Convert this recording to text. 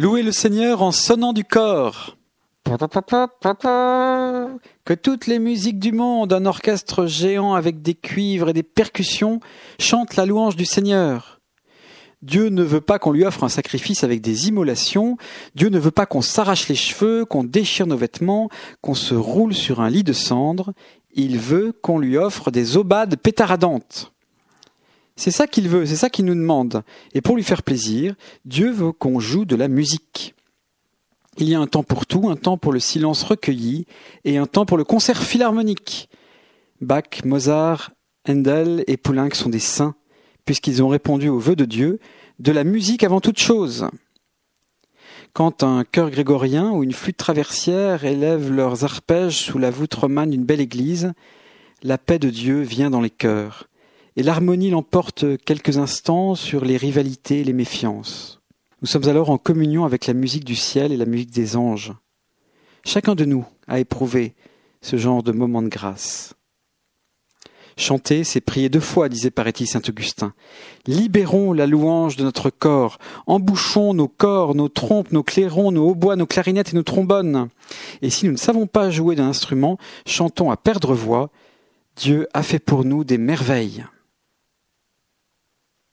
Louez le Seigneur en sonnant du corps. Que toutes les musiques du monde, un orchestre géant avec des cuivres et des percussions, chantent la louange du Seigneur. Dieu ne veut pas qu'on lui offre un sacrifice avec des immolations, Dieu ne veut pas qu'on s'arrache les cheveux, qu'on déchire nos vêtements, qu'on se roule sur un lit de cendres, il veut qu'on lui offre des aubades pétaradantes. C'est ça qu'il veut, c'est ça qu'il nous demande. Et pour lui faire plaisir, Dieu veut qu'on joue de la musique. Il y a un temps pour tout, un temps pour le silence recueilli et un temps pour le concert philharmonique. Bach, Mozart, Handel et Poulenc sont des saints, puisqu'ils ont répondu au vœu de Dieu, de la musique avant toute chose. Quand un chœur grégorien ou une flûte traversière élèvent leurs arpèges sous la voûte romane d'une belle église, la paix de Dieu vient dans les cœurs, et l'harmonie l'emporte quelques instants sur les rivalités et les méfiances. Nous sommes alors en communion avec la musique du ciel et la musique des anges. Chacun de nous a éprouvé ce genre de moment de grâce. Chanter, c'est prier deux fois, disait paraît-il saint Augustin. Libérons la louange de notre corps, embouchons nos corps, nos trompes, nos clairons, nos hautbois, nos clarinettes et nos trombones. Et si nous ne savons pas jouer d'un instrument, chantons à perdre voix. Dieu a fait pour nous des merveilles.